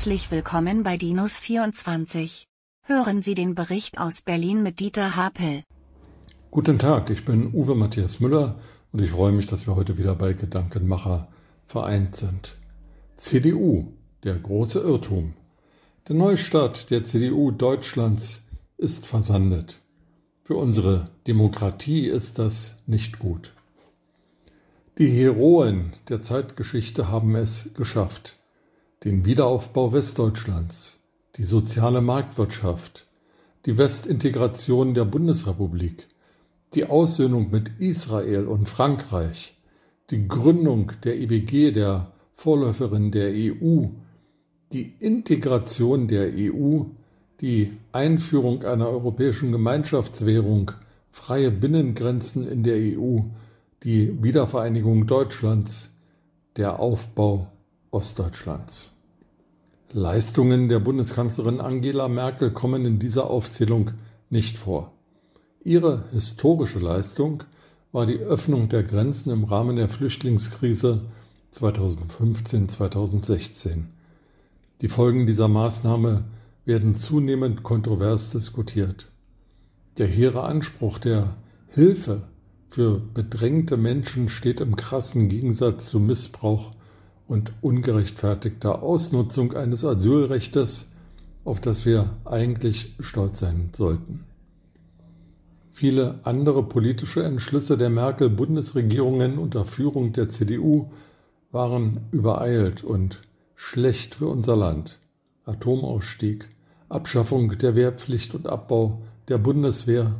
Herzlich willkommen bei Dinos 24. Hören Sie den Bericht aus Berlin mit Dieter Hapel. Guten Tag, ich bin Uwe Matthias Müller und ich freue mich, dass wir heute wieder bei Gedankenmacher vereint sind. CDU, der große Irrtum. Der Neustart der CDU Deutschlands ist versandet. Für unsere Demokratie ist das nicht gut. Die Heroen der Zeitgeschichte haben es geschafft den Wiederaufbau Westdeutschlands, die soziale Marktwirtschaft, die Westintegration der Bundesrepublik, die Aussöhnung mit Israel und Frankreich, die Gründung der IWG, der Vorläuferin der EU, die Integration der EU, die Einführung einer europäischen Gemeinschaftswährung, freie Binnengrenzen in der EU, die Wiedervereinigung Deutschlands, der Aufbau Ostdeutschlands. Leistungen der Bundeskanzlerin Angela Merkel kommen in dieser Aufzählung nicht vor. Ihre historische Leistung war die Öffnung der Grenzen im Rahmen der Flüchtlingskrise 2015-2016. Die Folgen dieser Maßnahme werden zunehmend kontrovers diskutiert. Der hehre Anspruch der Hilfe für bedrängte Menschen steht im krassen Gegensatz zu Missbrauch und ungerechtfertigter Ausnutzung eines Asylrechtes, auf das wir eigentlich stolz sein sollten. Viele andere politische Entschlüsse der Merkel-Bundesregierungen unter Führung der CDU waren übereilt und schlecht für unser Land. Atomausstieg, Abschaffung der Wehrpflicht und Abbau der Bundeswehr,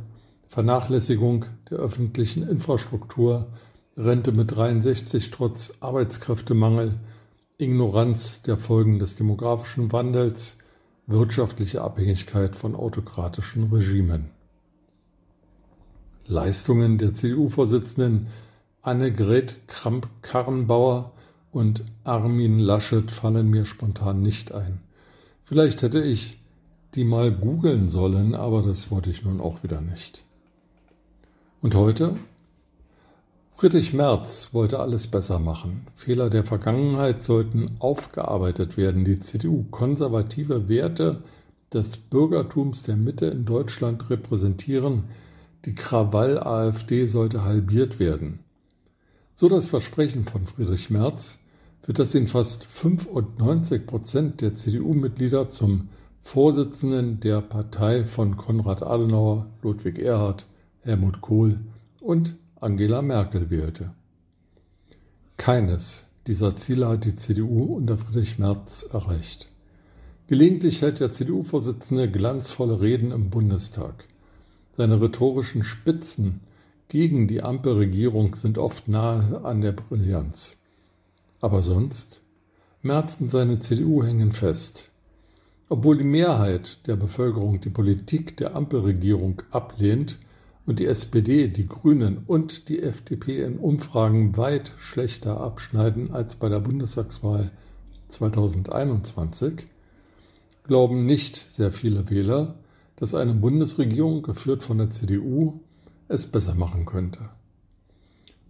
Vernachlässigung der öffentlichen Infrastruktur, Rente mit 63 trotz Arbeitskräftemangel, Ignoranz der Folgen des demografischen Wandels, wirtschaftliche Abhängigkeit von autokratischen Regimen. Leistungen der CDU-Vorsitzenden Annegret Kramp-Karrenbauer und Armin Laschet fallen mir spontan nicht ein. Vielleicht hätte ich die mal googeln sollen, aber das wollte ich nun auch wieder nicht. Und heute Friedrich Merz wollte alles besser machen. Fehler der Vergangenheit sollten aufgearbeitet werden. Die CDU konservative Werte des Bürgertums der Mitte in Deutschland repräsentieren. Die Krawall-AfD sollte halbiert werden. So das Versprechen von Friedrich Merz, für das ihn fast 95 Prozent der CDU-Mitglieder zum Vorsitzenden der Partei von Konrad Adenauer, Ludwig Erhard, Helmut Kohl und Angela Merkel wählte. Keines dieser Ziele hat die CDU unter Friedrich Merz erreicht. Gelegentlich hält der CDU-Vorsitzende glanzvolle Reden im Bundestag. Seine rhetorischen Spitzen gegen die Ampelregierung sind oft nahe an der Brillanz. Aber sonst? Merz und seine CDU hängen fest. Obwohl die Mehrheit der Bevölkerung die Politik der Ampelregierung ablehnt, und die SPD, die Grünen und die FDP in Umfragen weit schlechter abschneiden als bei der Bundestagswahl 2021, glauben nicht sehr viele Wähler, dass eine Bundesregierung, geführt von der CDU, es besser machen könnte.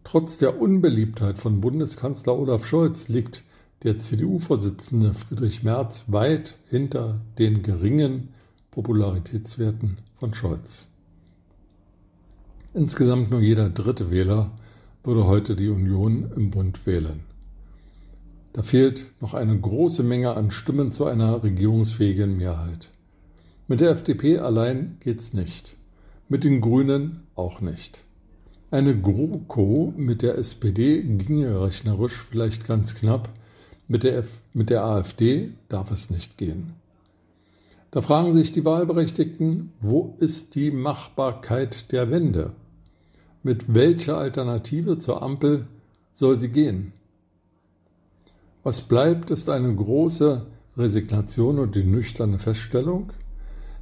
Trotz der Unbeliebtheit von Bundeskanzler Olaf Scholz liegt der CDU-Vorsitzende Friedrich Merz weit hinter den geringen Popularitätswerten von Scholz. Insgesamt nur jeder dritte Wähler würde heute die Union im Bund wählen. Da fehlt noch eine große Menge an Stimmen zu einer regierungsfähigen Mehrheit. Mit der FDP allein geht's nicht. Mit den Grünen auch nicht. Eine GroKo mit der SPD ginge rechnerisch vielleicht ganz knapp, mit der, F mit der AfD darf es nicht gehen. Da fragen sich die Wahlberechtigten, wo ist die Machbarkeit der Wende? Mit welcher Alternative zur Ampel soll sie gehen? Was bleibt, ist eine große Resignation und die nüchterne Feststellung,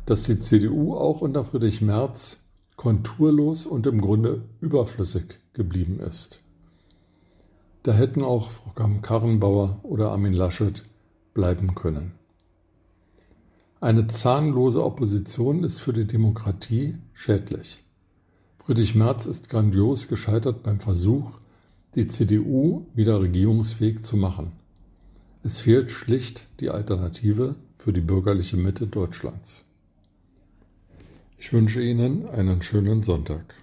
dass die CDU auch unter Friedrich Merz konturlos und im Grunde überflüssig geblieben ist. Da hätten auch Frau Karrenbauer oder Armin Laschet bleiben können. Eine zahnlose Opposition ist für die Demokratie schädlich. Friedrich Merz ist grandios gescheitert beim Versuch, die CDU wieder regierungsfähig zu machen. Es fehlt schlicht die Alternative für die bürgerliche Mitte Deutschlands. Ich wünsche Ihnen einen schönen Sonntag.